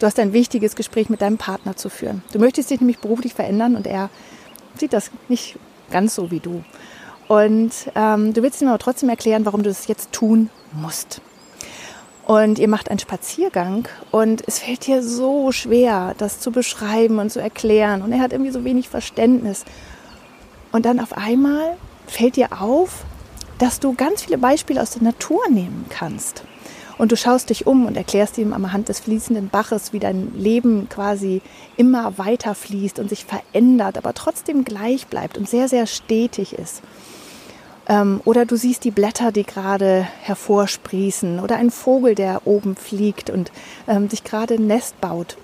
du hast ein wichtiges Gespräch mit deinem Partner zu führen. Du möchtest dich nämlich beruflich verändern und er sieht das nicht ganz so wie du. Und ähm, du willst ihm aber trotzdem erklären, warum du das jetzt tun musst. Und ihr macht einen Spaziergang und es fällt dir so schwer, das zu beschreiben und zu erklären. Und er hat irgendwie so wenig Verständnis. Und dann auf einmal fällt dir auf, dass du ganz viele Beispiele aus der Natur nehmen kannst. Und du schaust dich um und erklärst ihm am Hand des fließenden Baches, wie dein Leben quasi immer weiter fließt und sich verändert, aber trotzdem gleich bleibt und sehr, sehr stetig ist. Ähm, oder du siehst die Blätter, die gerade hervorsprießen oder einen Vogel, der oben fliegt und ähm, sich gerade ein Nest baut.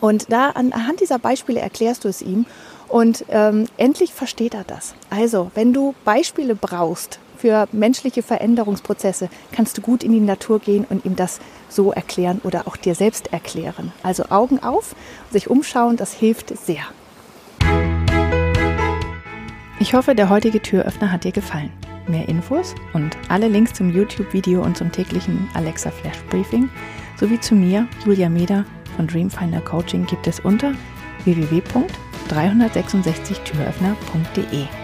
Und da anhand dieser Beispiele erklärst du es ihm und ähm, endlich versteht er das. Also, wenn du Beispiele brauchst für menschliche Veränderungsprozesse kannst du gut in die Natur gehen und ihm das so erklären oder auch dir selbst erklären. Also Augen auf, sich umschauen, das hilft sehr. Ich hoffe, der heutige Türöffner hat dir gefallen. Mehr Infos und alle Links zum YouTube-Video und zum täglichen Alexa Flash Briefing sowie zu mir, Julia Meder von Dreamfinder Coaching gibt es unter www.366türöffner.de.